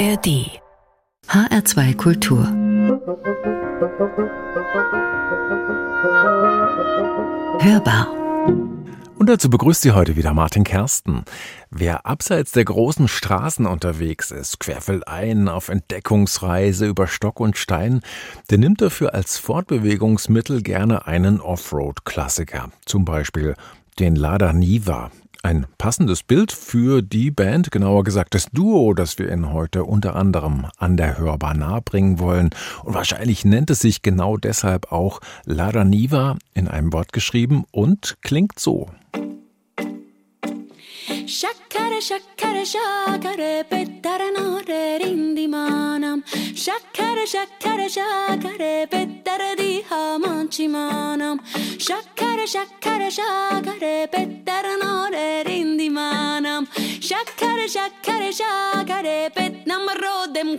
ARD HR2 Kultur Hörbar und dazu begrüßt Sie heute wieder Martin Kersten. Wer abseits der großen Straßen unterwegs ist, querfeldein auf Entdeckungsreise über Stock und Stein, der nimmt dafür als Fortbewegungsmittel gerne einen Offroad-Klassiker. Zum Beispiel den Lada Niva. Ein passendes Bild für die Band, genauer gesagt das Duo, das wir Ihnen heute unter anderem an der Hörbar nahebringen wollen. Und wahrscheinlich nennt es sich genau deshalb auch Lada Niva in einem Wort geschrieben und klingt so. Shakkare shakkare shakare pettare nore rindi manam Shakkare shakkare shakare pettare di hamanchi manam Shakkare shakkare shakare pettare nore rindi manam Shakkare shakkare shakare pet nam rodem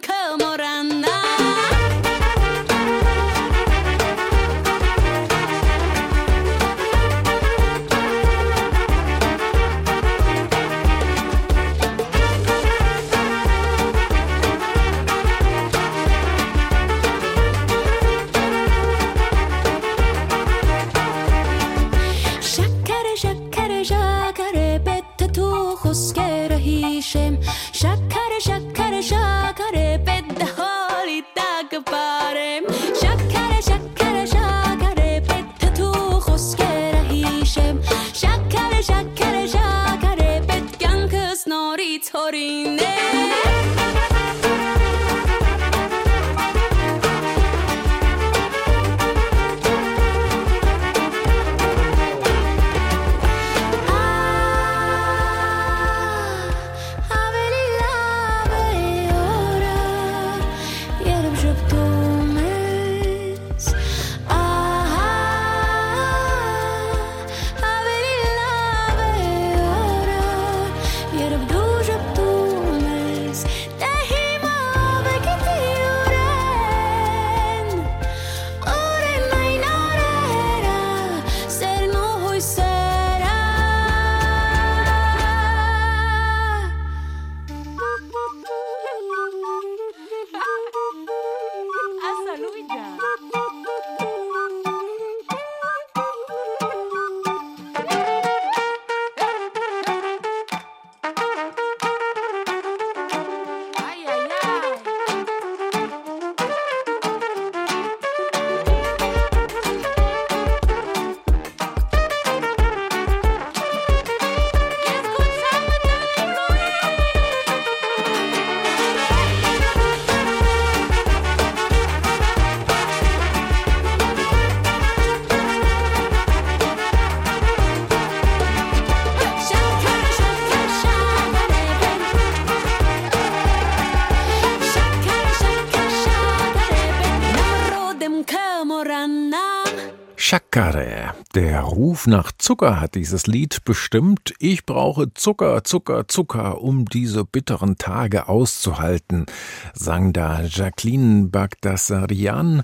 Der Ruf nach Zucker hat dieses Lied bestimmt. Ich brauche Zucker, Zucker, Zucker, um diese bitteren Tage auszuhalten, sang da Jacqueline Bagdasarian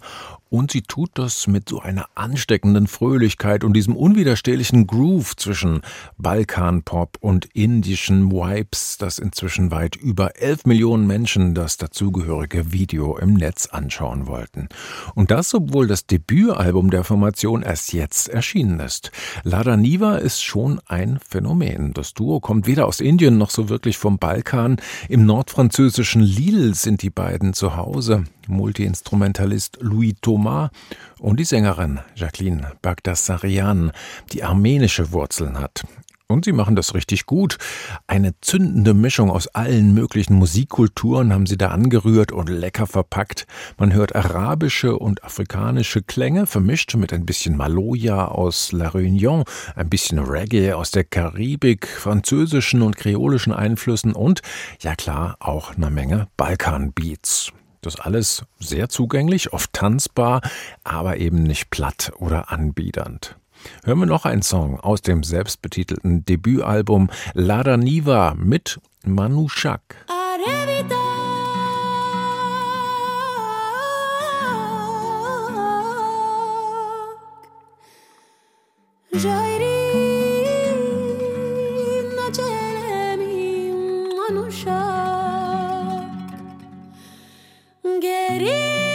und sie tut das mit so einer ansteckenden Fröhlichkeit und diesem unwiderstehlichen Groove zwischen Balkanpop und indischen Vibes, das inzwischen weit über 11 Millionen Menschen das dazugehörige Video im Netz anschauen wollten. Und das, obwohl das Debütalbum der Formation erst jetzt erschienen ist. Lada Niva ist schon ein Phänomen. Das Duo kommt weder aus Indien noch so wirklich vom Balkan. Im nordfranzösischen Lille sind die beiden zu Hause. Multiinstrumentalist Louis Thomas und die Sängerin Jacqueline Bagdasarian, die armenische Wurzeln hat. Und sie machen das richtig gut. Eine zündende Mischung aus allen möglichen Musikkulturen haben sie da angerührt und lecker verpackt. Man hört arabische und afrikanische Klänge, vermischt mit ein bisschen Maloya aus La Réunion, ein bisschen Reggae aus der Karibik, französischen und kreolischen Einflüssen und, ja klar, auch eine Menge Balkan-Beats. Das alles sehr zugänglich, oft tanzbar, aber eben nicht platt oder anbiedernd. Hören wir noch einen Song aus dem selbstbetitelten Debütalbum Lada Niva mit Manu Shak. Jairi get it.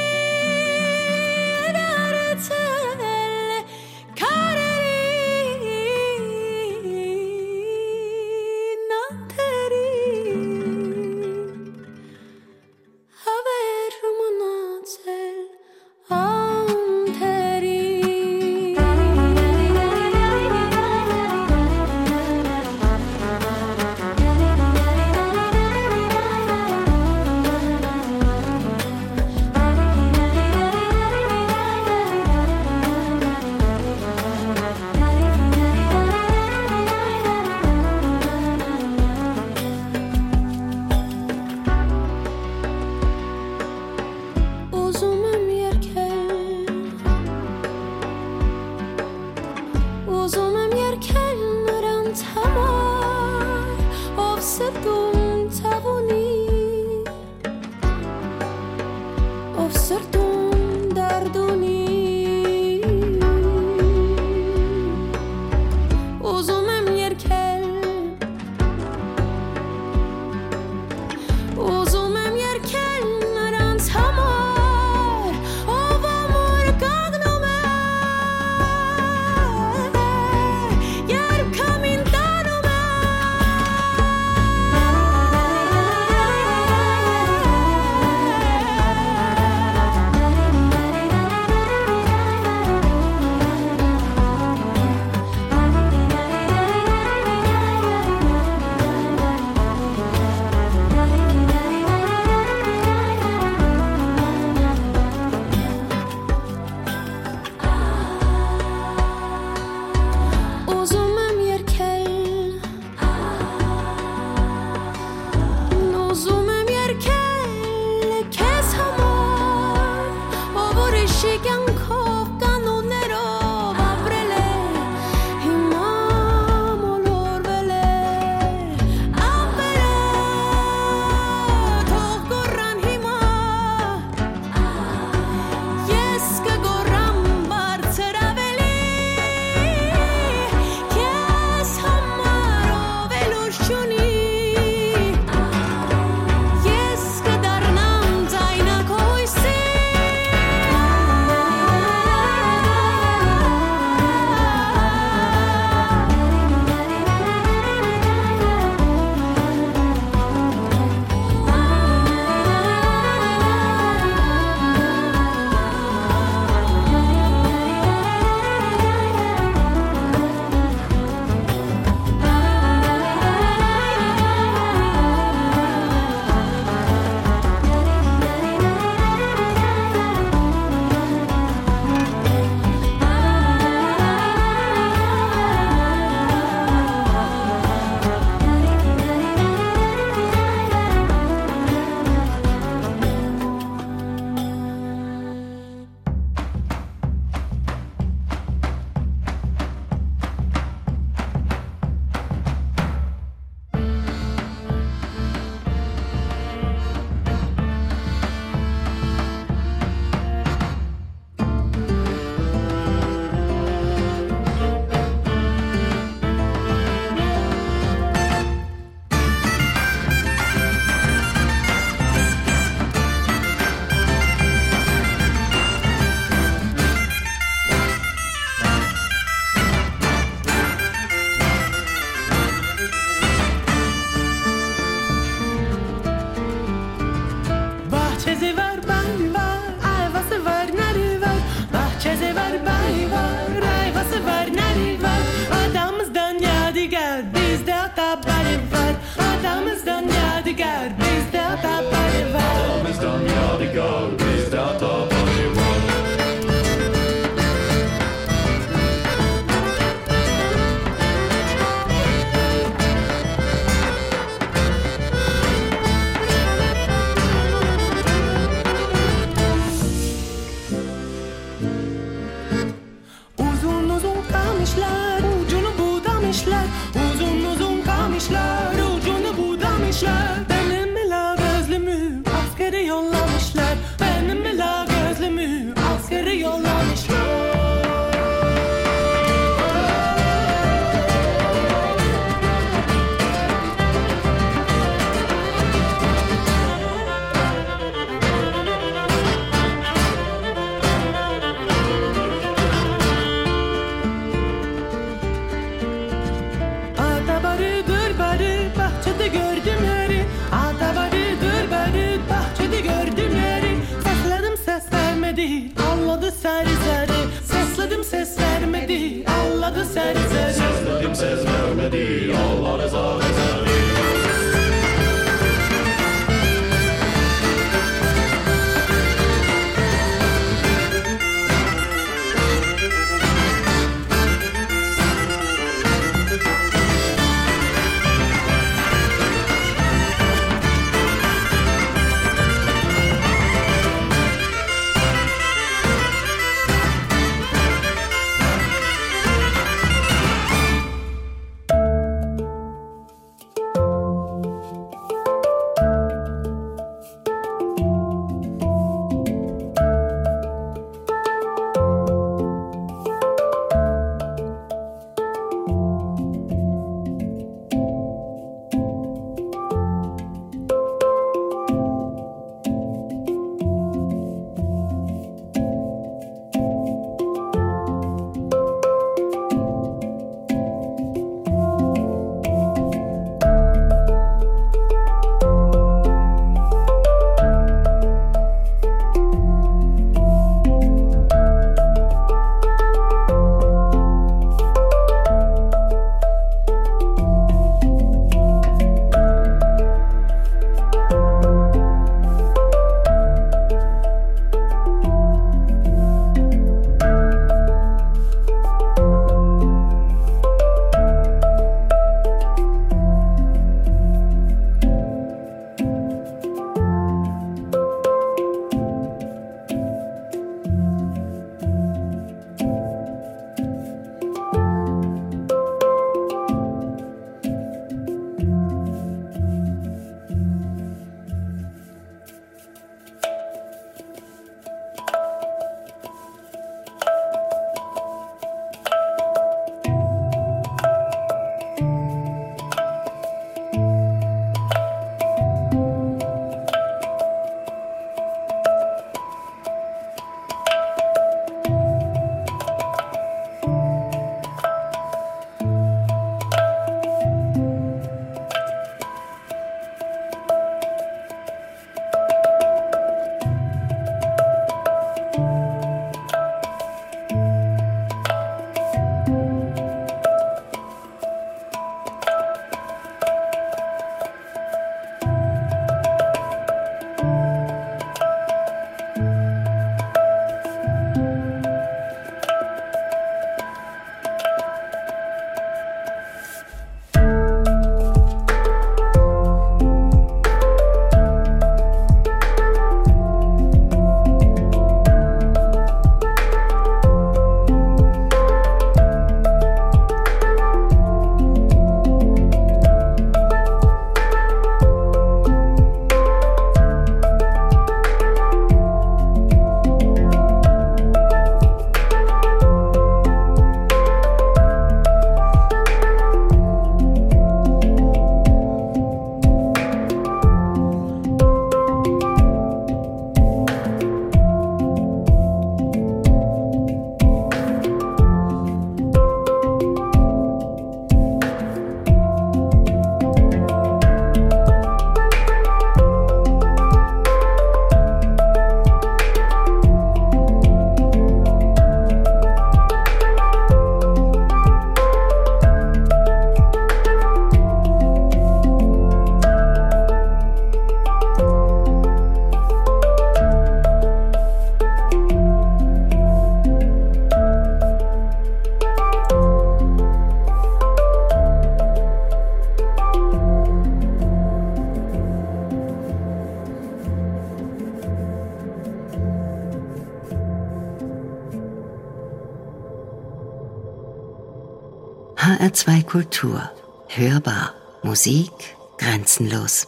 HR2 Kultur. Hörbar. Musik grenzenlos.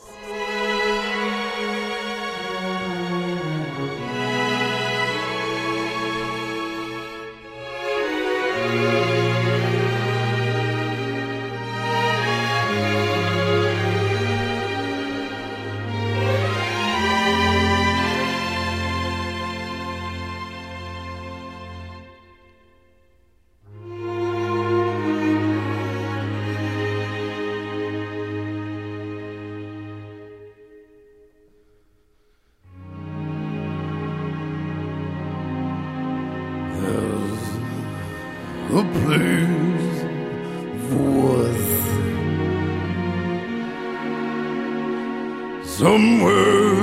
somewhere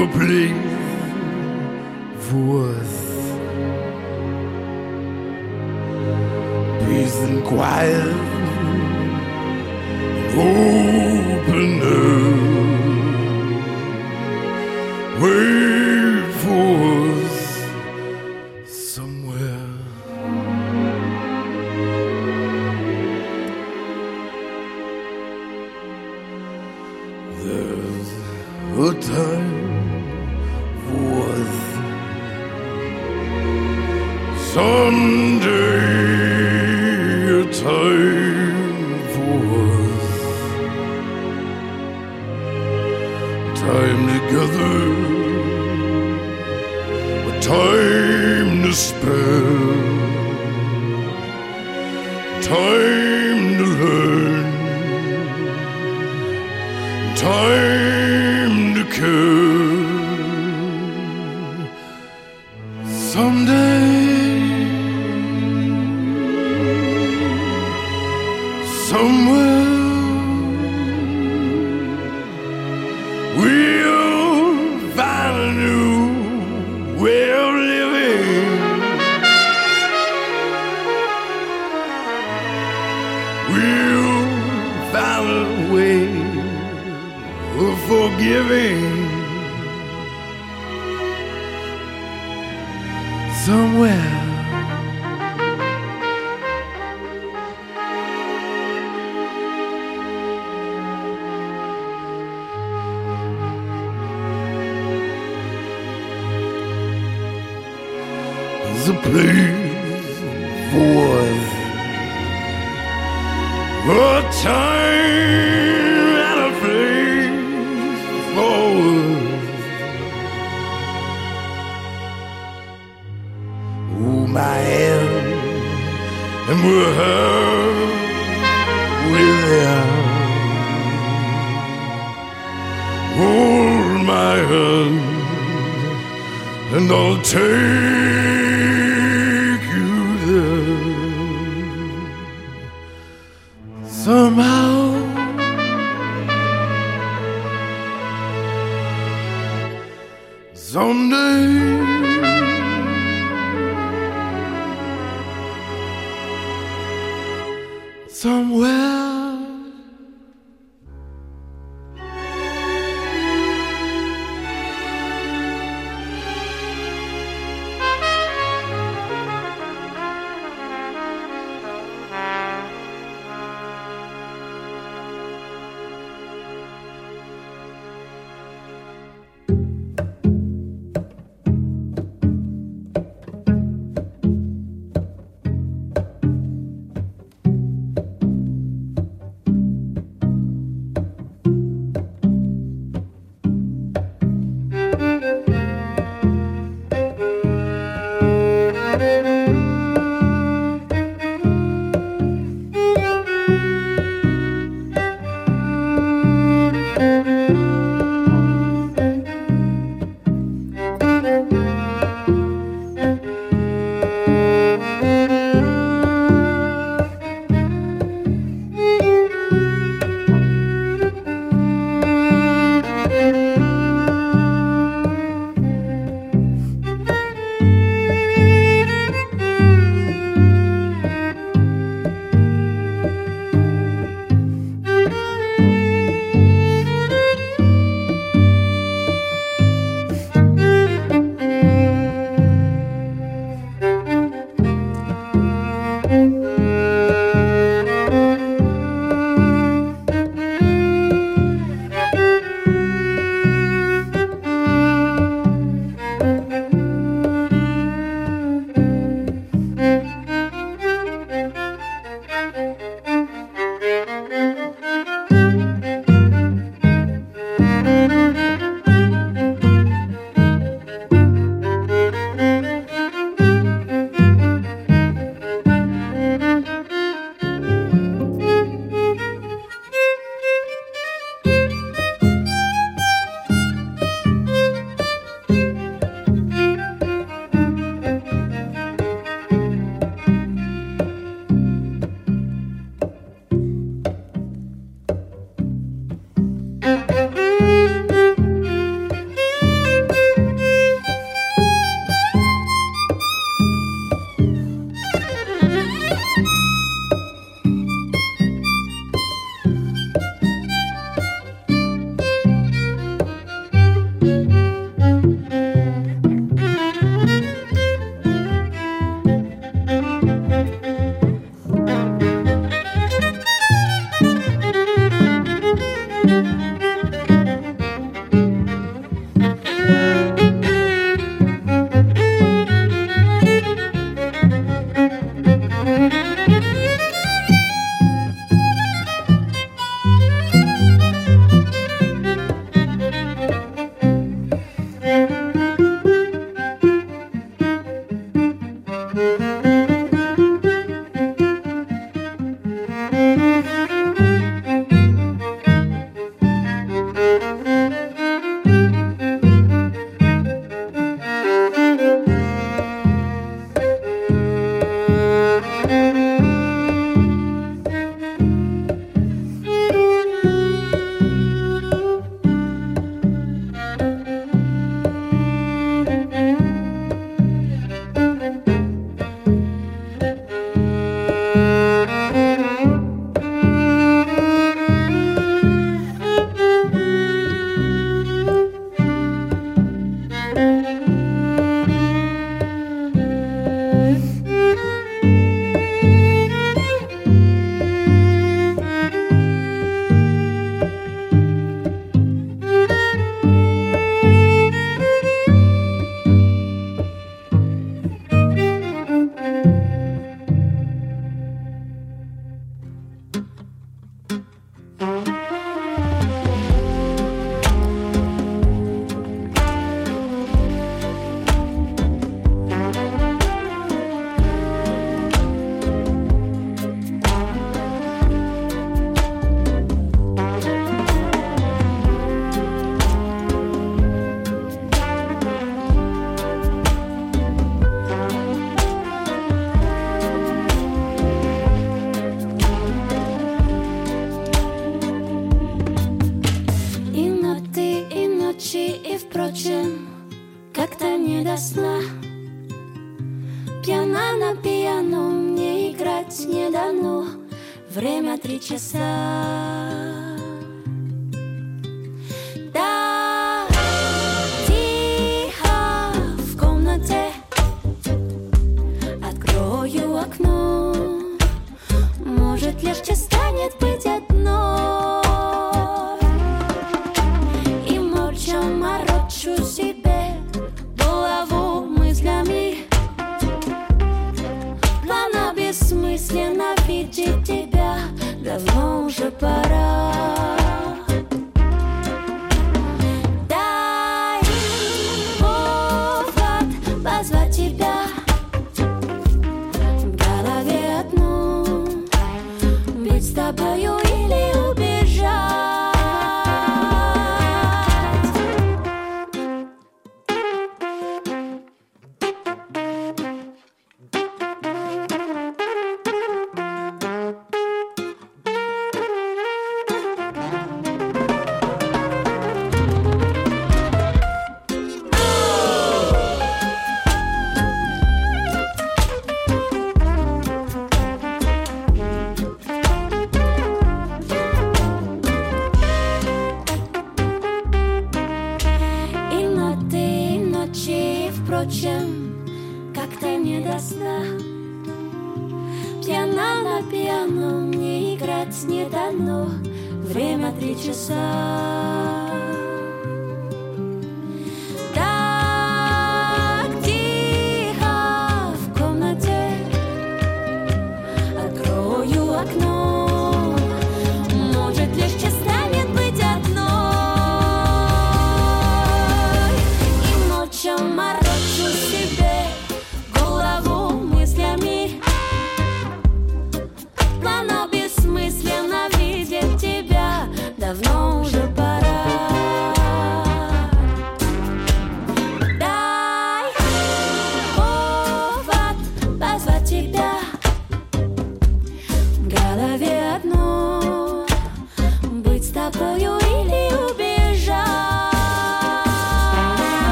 a place for us. Peace and quiet, open air. Wait for is a.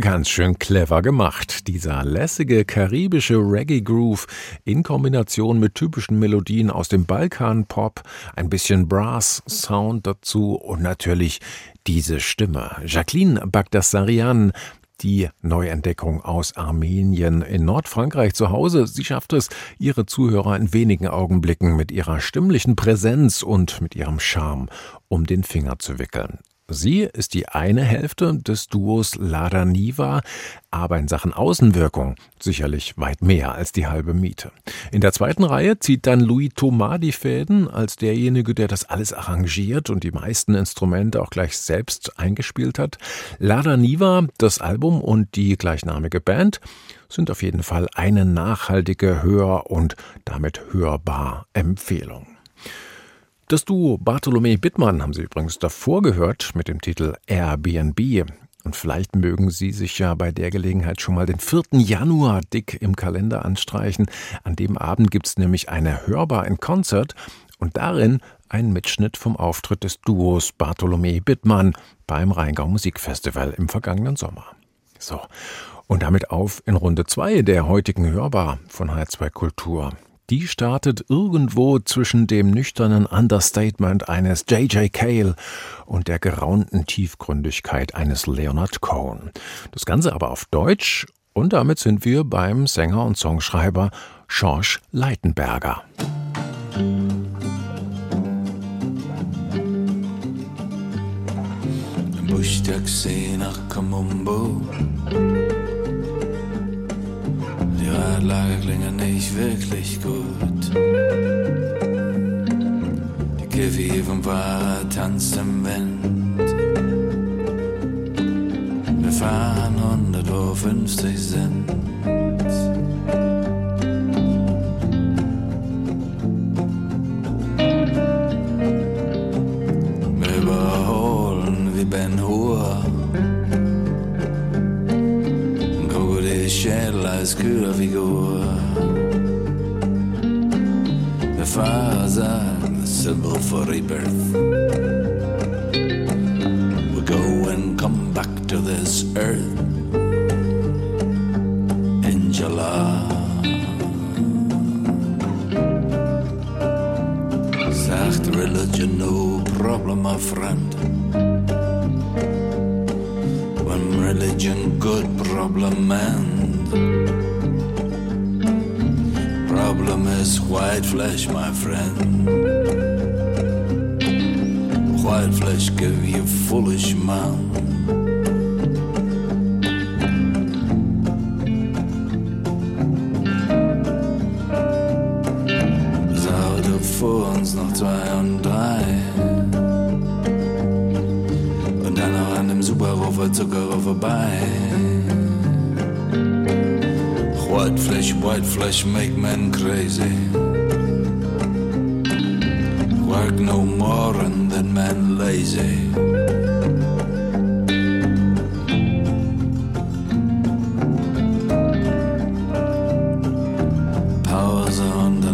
Ganz schön clever gemacht, dieser lässige karibische Reggae-Groove in Kombination mit typischen Melodien aus dem Balkan-Pop, ein bisschen Brass-Sound dazu und natürlich diese Stimme. Jacqueline Bagdassarian, die Neuentdeckung aus Armenien in Nordfrankreich zu Hause. Sie schafft es, ihre Zuhörer in wenigen Augenblicken mit ihrer stimmlichen Präsenz und mit ihrem Charme um den Finger zu wickeln. Sie ist die eine Hälfte des Duos Lada Niva, aber in Sachen Außenwirkung sicherlich weit mehr als die halbe Miete. In der zweiten Reihe zieht dann Louis Thomas die Fäden als derjenige, der das alles arrangiert und die meisten Instrumente auch gleich selbst eingespielt hat. Lada Niva, das Album und die gleichnamige Band sind auf jeden Fall eine nachhaltige Hör- und damit hörbar Empfehlung. Das Duo Bartolomé Bittmann haben Sie übrigens davor gehört mit dem Titel Airbnb. Und vielleicht mögen Sie sich ja bei der Gelegenheit schon mal den 4. Januar dick im Kalender anstreichen. An dem Abend gibt es nämlich eine Hörbar in Konzert und darin ein Mitschnitt vom Auftritt des Duos Bartolomé Bittmann beim Rheingau Musikfestival im vergangenen Sommer. So, und damit auf in Runde 2 der heutigen Hörbar von H2 Kultur. Die startet irgendwo zwischen dem nüchternen Understatement eines J.J. Cale und der geraunten Tiefgründigkeit eines Leonard Cohen. Das Ganze aber auf Deutsch und damit sind wir beim Sänger und Songschreiber Schorsch Leitenberger. Bushtaxi nach Kamumbo die Radlager klingen nicht wirklich gut. Die Kiffi vom Fahrrad tanzt im Wind. fahren 150 sind. Wir überholen wie Ben Hur. Krokodilschädel als Kühlerfigur. Der Fahrer sagt, the symbol for rebirth. We go and come back to this earth in July. Religion no problem, my friend. When religion good problem end. Is white flesh, my friend. White flesh give you foolish man. Vor uns noch zwei und drei. Und dann noch an dem Superrover Zuckerer vorbei. White flesh, white flesh make men crazy. Work no more and then men lazy. Pause und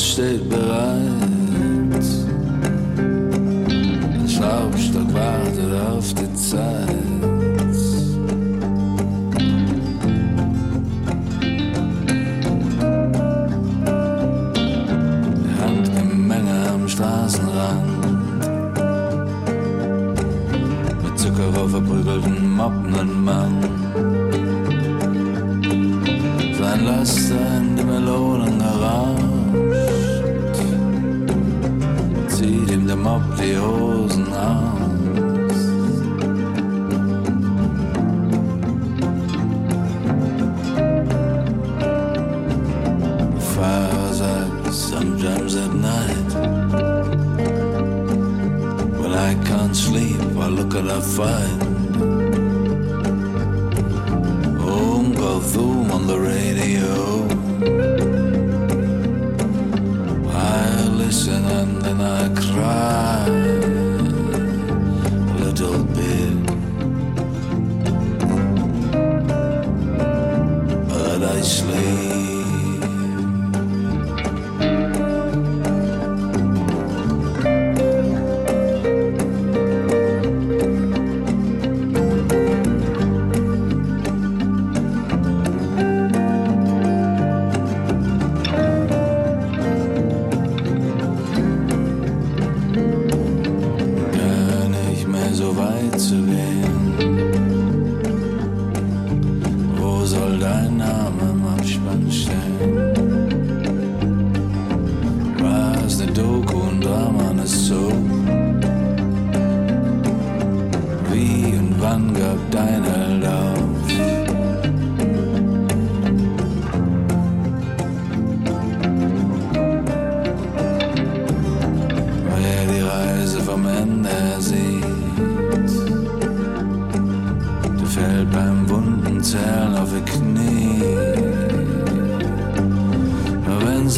Amboss steht Mob die Hosen aus. Fire sagt, sometimes at night. When I can't sleep, I look at a fight.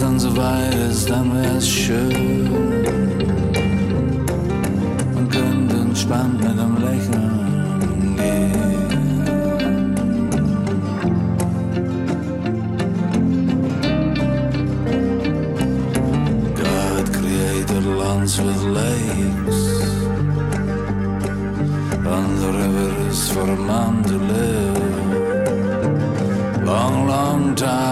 Dann so weit ist, dann wär's schön. Könnte entspannt mit einem Lächeln gehen. God created lands with lakes. On the rivers for a man to live. Long, long time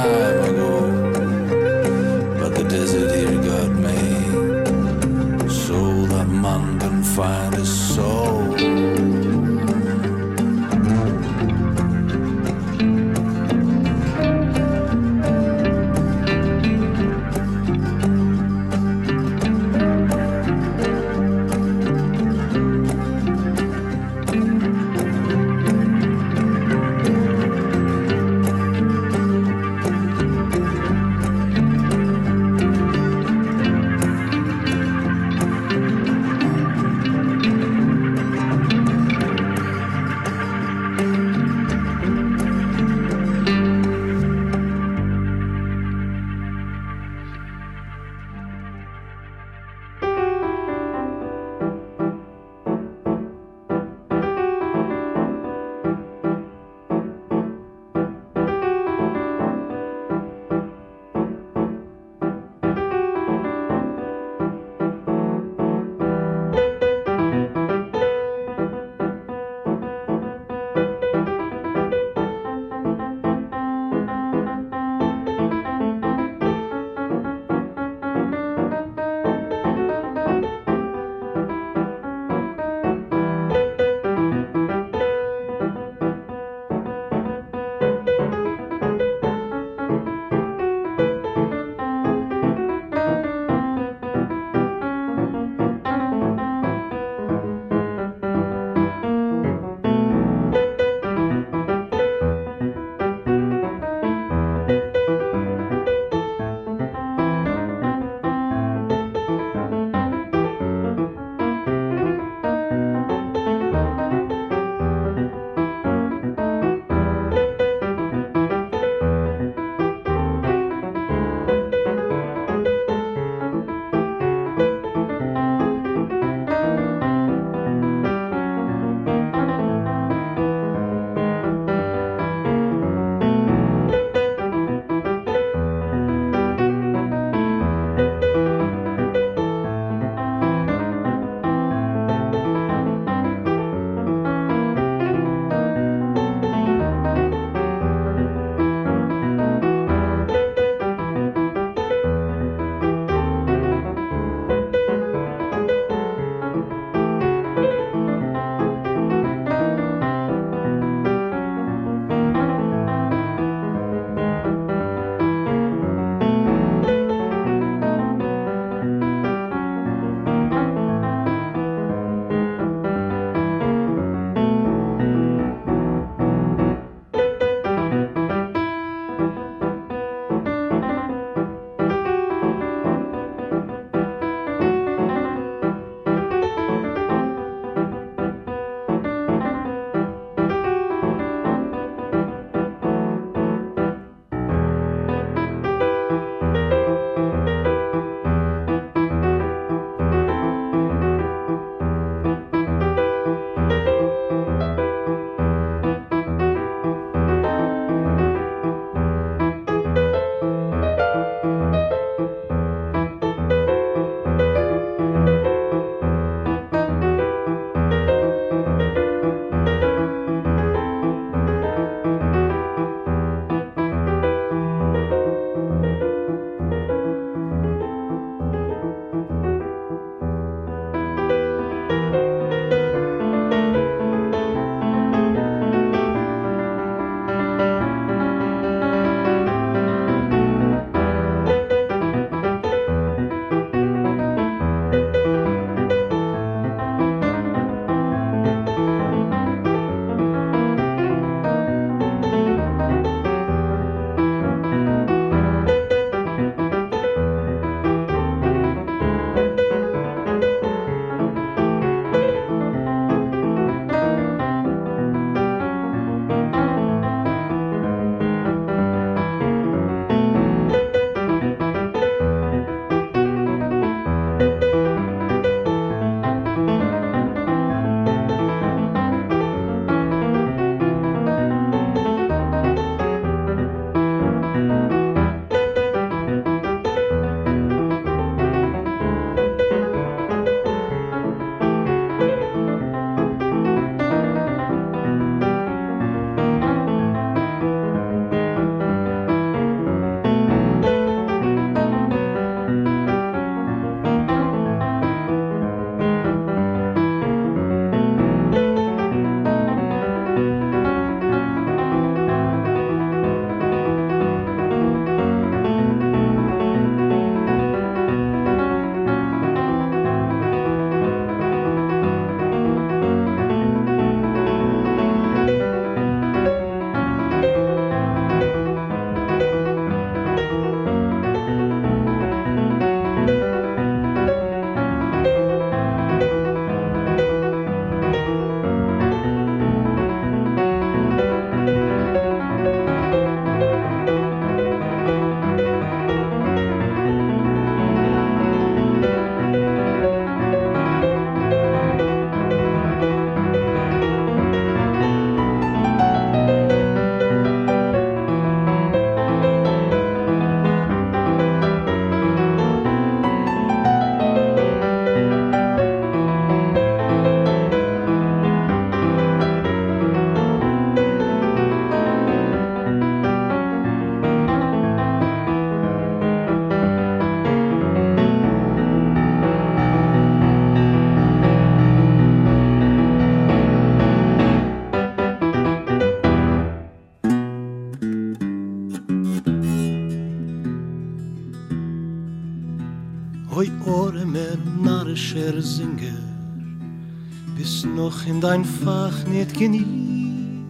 Noch in dein Fach nicht genie.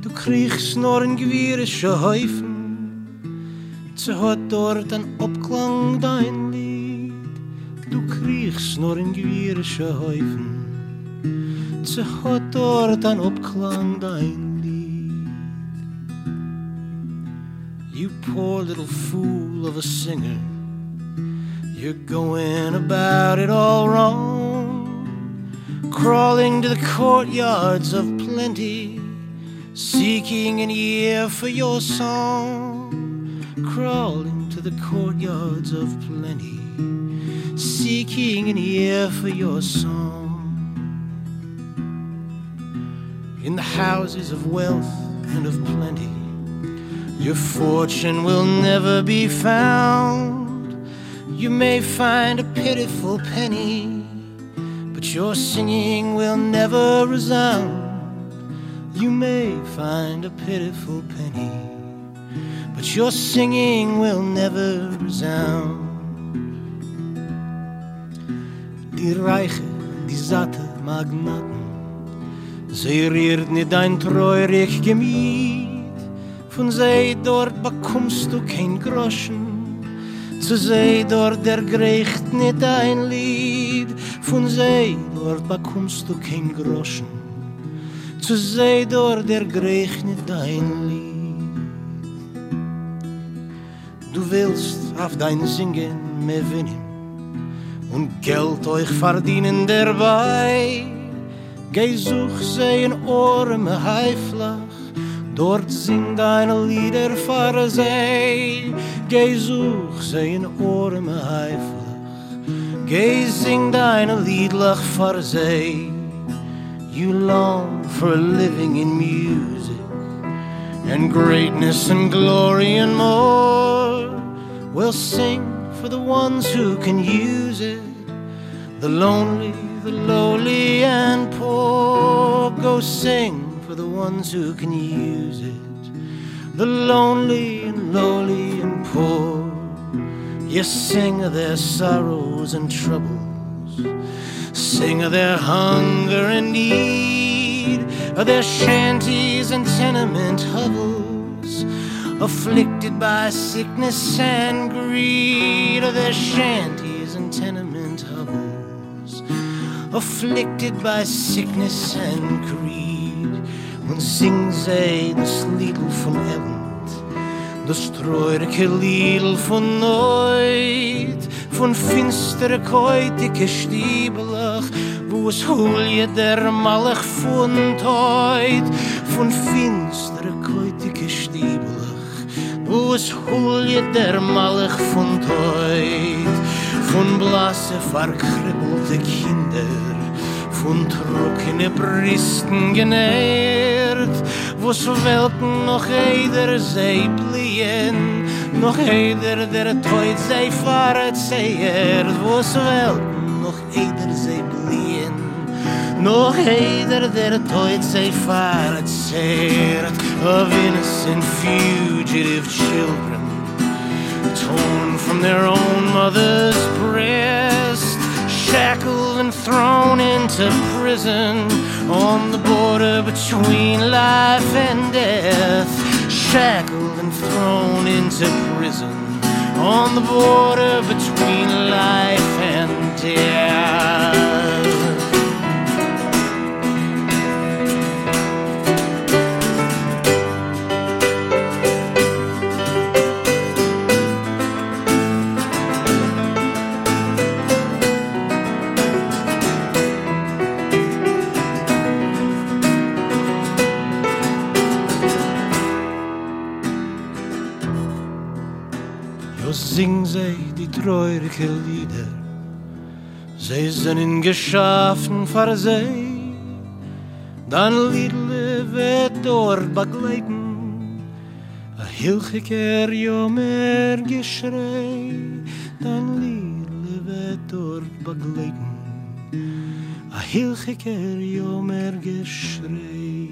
Du kriegst nur gewirrische Häufen, zu hat dort ein Obklang dein Lied. Du kriegst nur gewirrische Häufen, zu hat dort ein Obklang dein Lied. You poor little fool of a singer, you're going about it all wrong, crawling to the courtyards of plenty, seeking an ear for your song, crawling to the courtyards of plenty, seeking an ear for your song. In the houses of wealth and of plenty, your fortune will never be found. You may find a pitiful penny, but your singing will never resound. You may find a pitiful penny, but your singing will never resound. Die Reiche, die satte Magnaten, sie riert nicht dein treurig Gemiet. Von sei dort bekommst du kein Groschen, zu sei dort der greicht nicht ein Lied. Von sei dort bekommst du kein Groschen, zu sei dort der greicht nicht ein Lied. Du willst auf dein Singen mehr winnen und Geld euch verdienen dabei. Geh such sie in Ohren me heiflach, dort sing deine Lieder für sie. Geh such sie in Ohren me heiflach, geh sing deine Liedlach für sie. You long for a living in music and greatness and glory and more. We'll sing for the ones who can use it, the lonely, the lowly, and poor. Go sing ones who can use it, the lonely and lowly and poor. Yes, sing of their sorrows and troubles, sing of their hunger and need, of their shanties and tenement hovels. Afflicted by sickness and greed of their shanties and tenement hovels. Afflicted by sickness and greed und sing sie das Liedl von Elend das treurige Liedl von Neut von finstere keutige Stiebelach wo es hulje der Malach von Teut von finstere keutige Stiebelach wo es hulje der Malach von Teut von blasse verkribbelte Kinder von trockene Bristen genährt wo es welken noch eider sei blien noch eider der Teut sei fahret seier wo es welken noch eider sei blien noch eider der Teut sei fahret seier of innocent fugitive children torn from their own mother's breast, shackled and thrown into prison on the border between life and death, shackled and thrown into prison on the border between life and death. Jo sing sei die treurige Lieder. Sie sind geschaffen für sie Dan Liedle wird dort begleiten A hilgekeer jo mehr geschrei. Dan Liedle wird dort begleiten A hilgekeer jo mehr geschrei.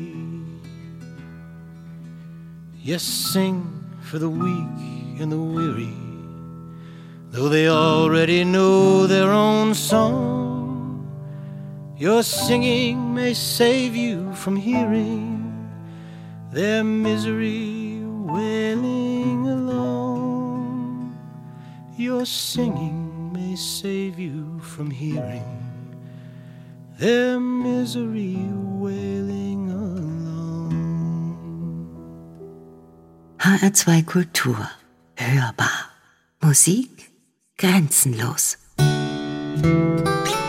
Yes, sing for the weak and the weary, though they already know their own song. Your singing may save you from hearing their misery wailing alone. Your singing may save you from hearing their misery wailing alone. HR2 Kultur. Hörbar. Musik grenzenlos. Musik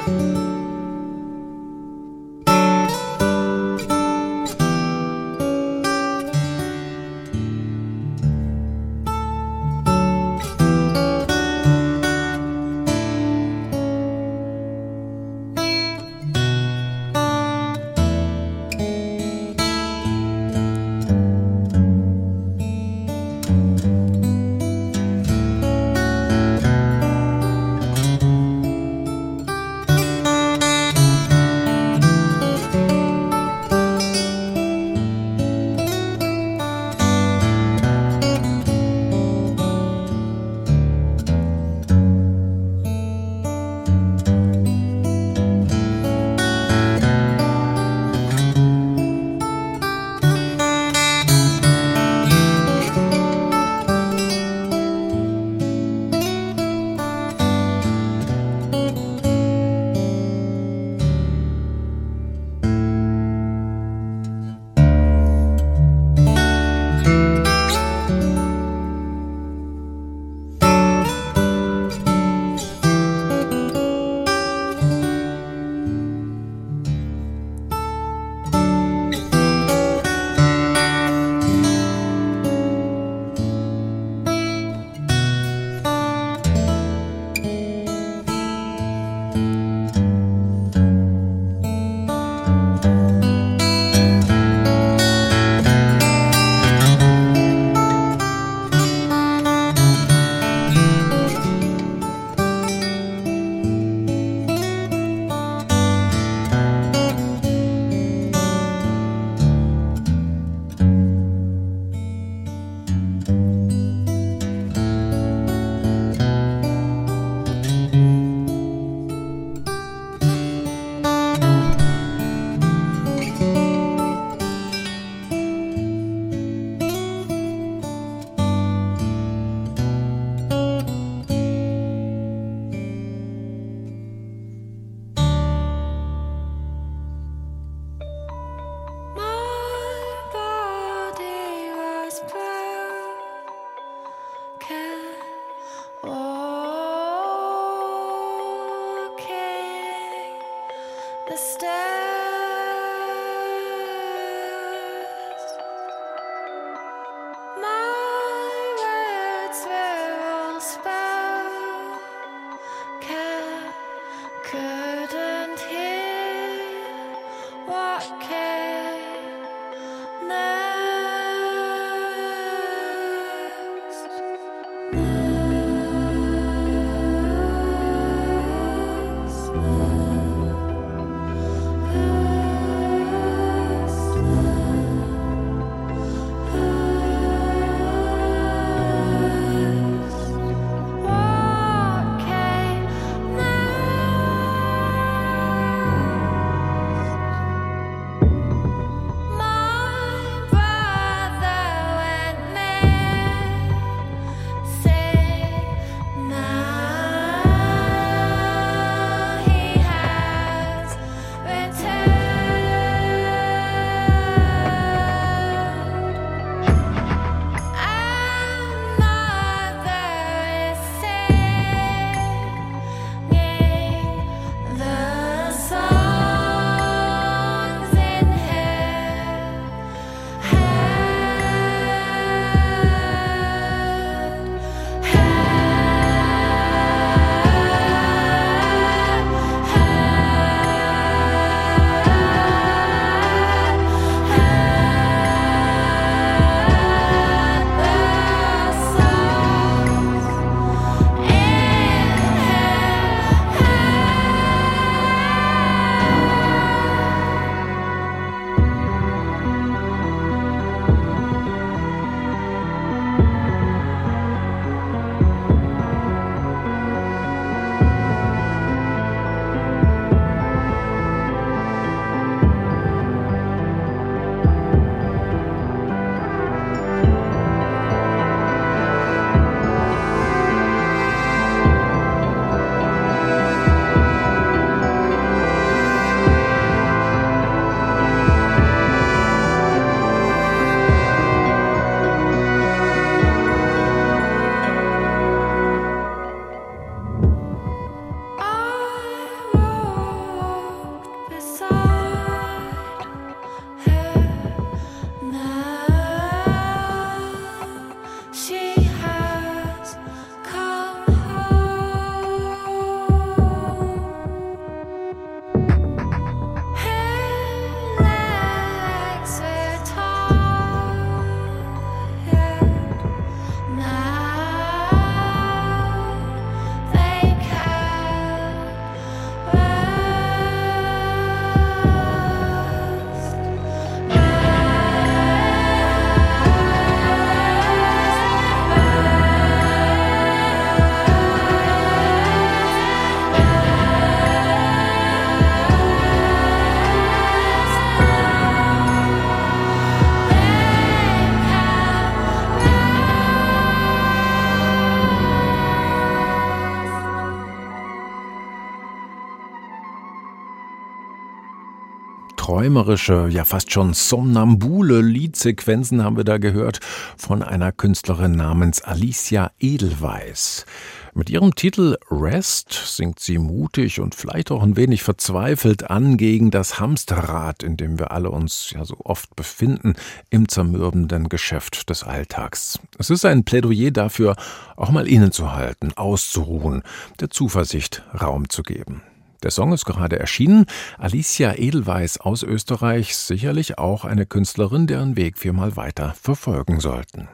träumerische, ja fast schon somnambule Liedsequenzen haben wir da gehört von einer Künstlerin namens Alicia Edelweiss. Mit ihrem Titel Rest singt sie mutig und vielleicht auch ein wenig verzweifelt an gegen das Hamsterrad, in dem wir alle uns ja so oft befinden, im zermürbenden Geschäft des Alltags. Es ist ein Plädoyer dafür, auch mal innezuhalten, auszuruhen, der Zuversicht Raum zu geben. Der Song ist gerade erschienen. Alicia Edelweiss aus Österreich, sicherlich auch eine Künstlerin, deren Weg wir mal weiter verfolgen sollten.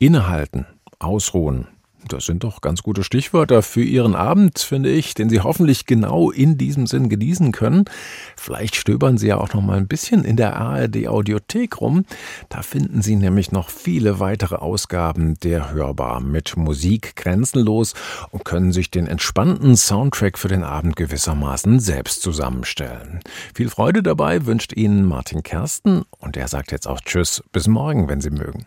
Innehalten, ausruhen, das sind doch ganz gute Stichwörter für Ihren Abend, finde ich, den Sie hoffentlich genau in diesem Sinn genießen können. Vielleicht stöbern Sie ja auch noch mal ein bisschen in der ARD Audiothek rum. Da finden Sie nämlich noch viele weitere Ausgaben der Hörbar mit Musik grenzenlos und können sich den entspannten Soundtrack für den Abend gewissermaßen selbst zusammenstellen. Viel Freude dabei wünscht Ihnen Martin Kersten und er sagt jetzt auch Tschüss, bis morgen, wenn Sie mögen.